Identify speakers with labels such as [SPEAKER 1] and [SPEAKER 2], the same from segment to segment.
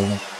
[SPEAKER 1] ですね。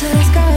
[SPEAKER 2] Let's go.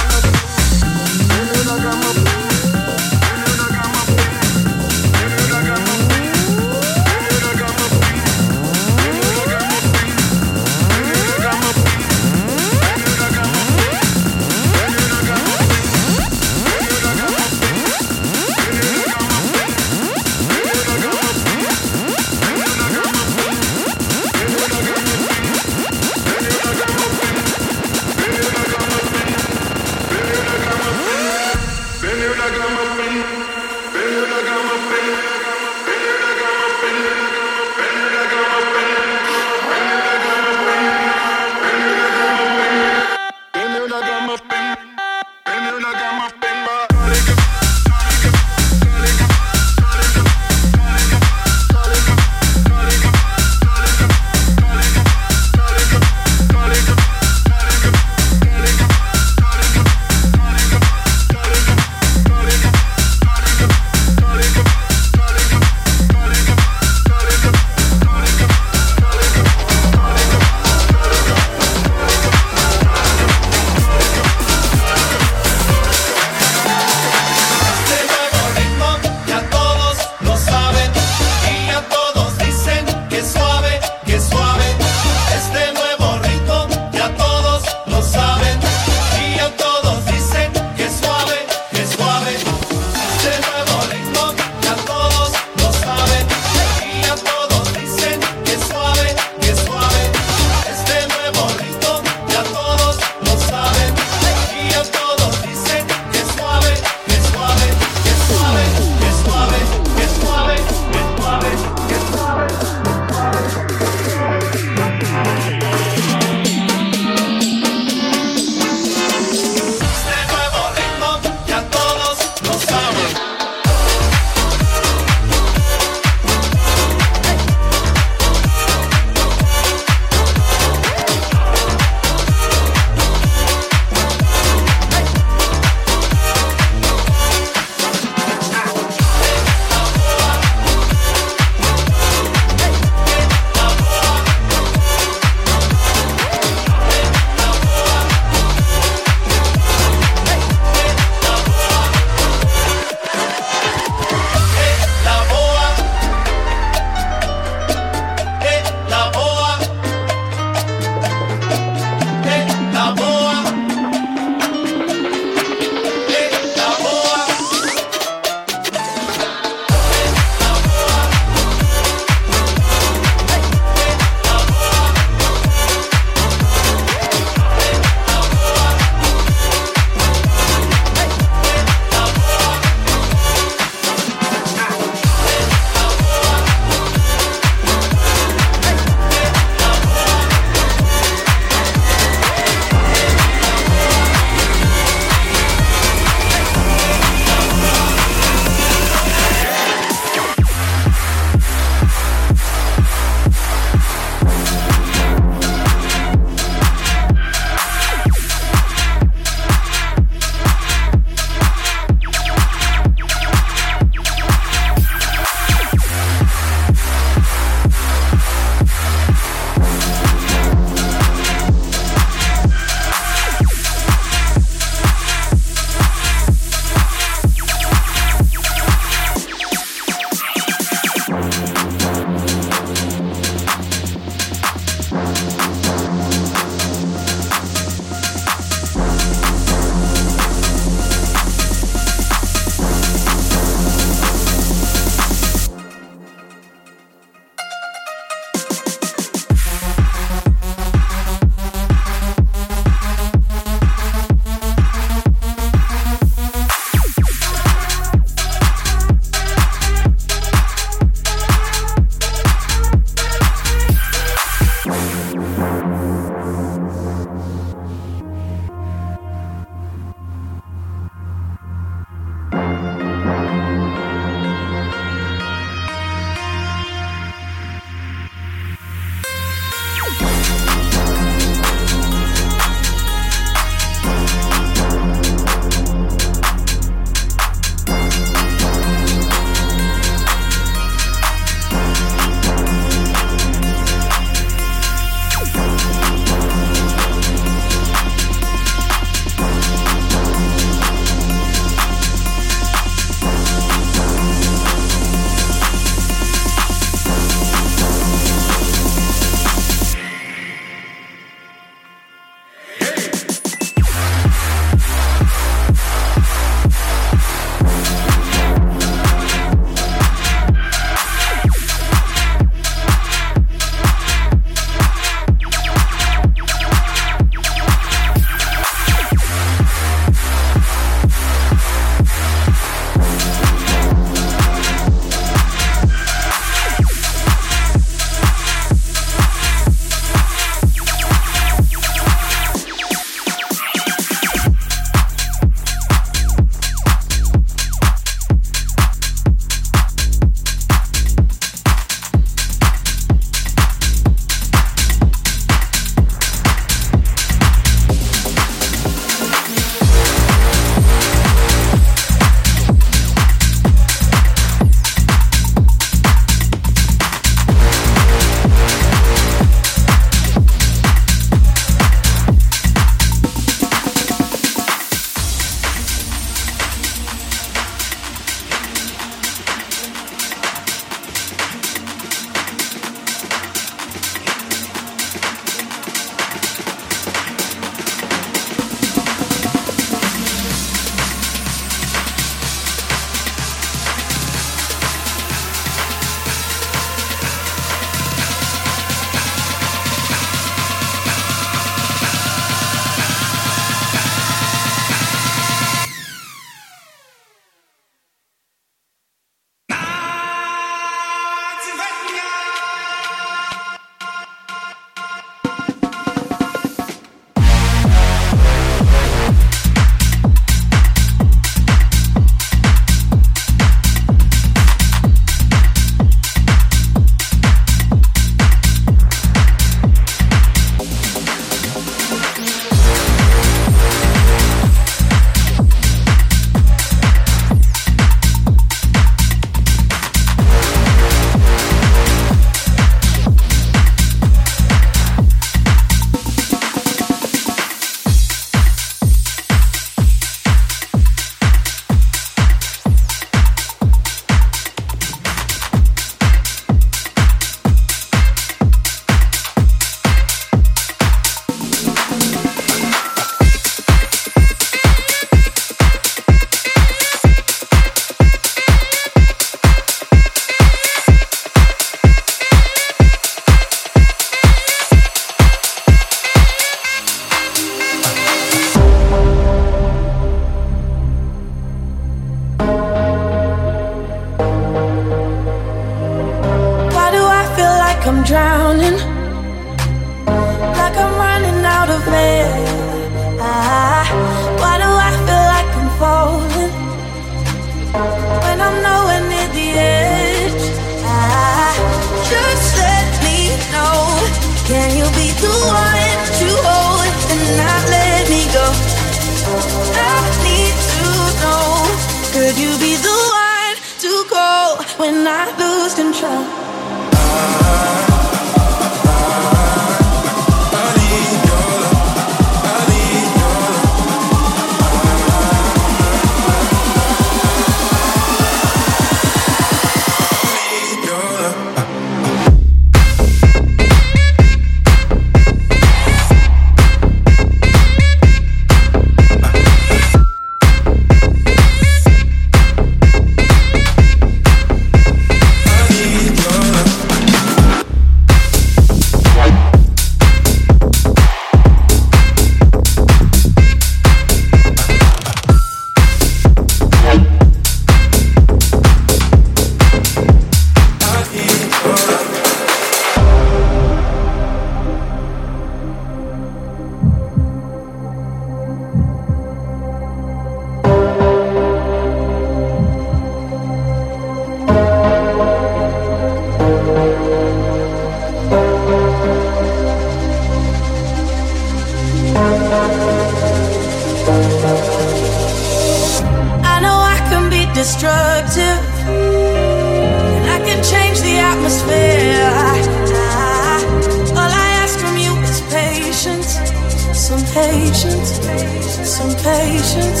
[SPEAKER 3] Some patience.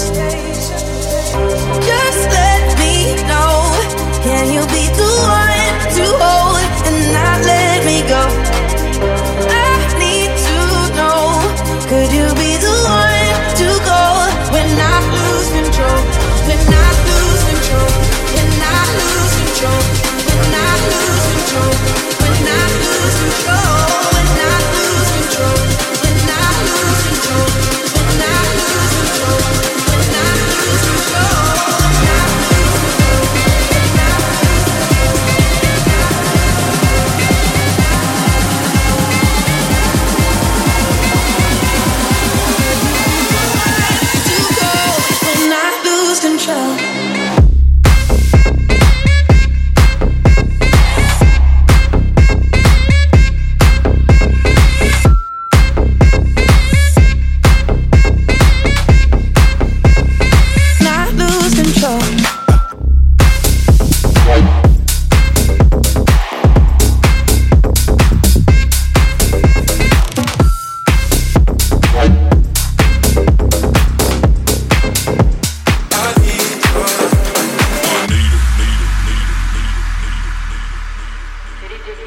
[SPEAKER 3] Thank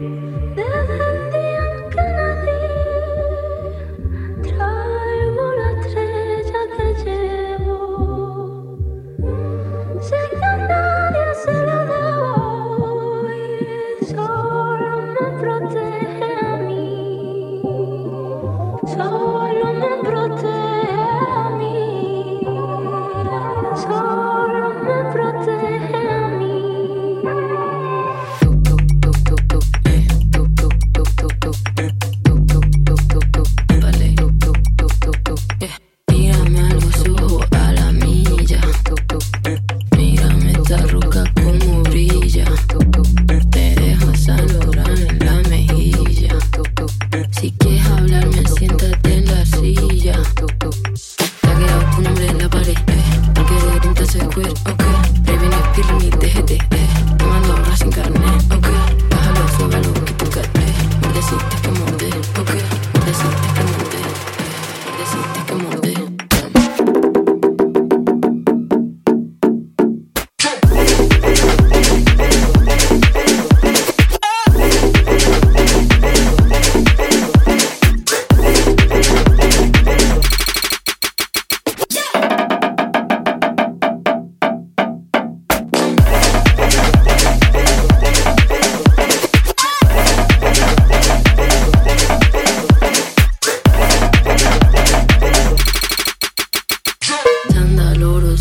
[SPEAKER 3] you.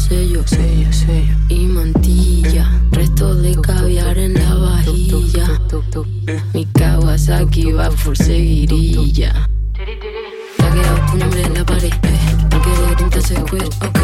[SPEAKER 4] sello, sello, sello y mantilla. Resto de caviar en la vajilla. Mi Kawasaki va por seguirilla. Tagueado tu nombre en la pared, eh, porque de tinta se.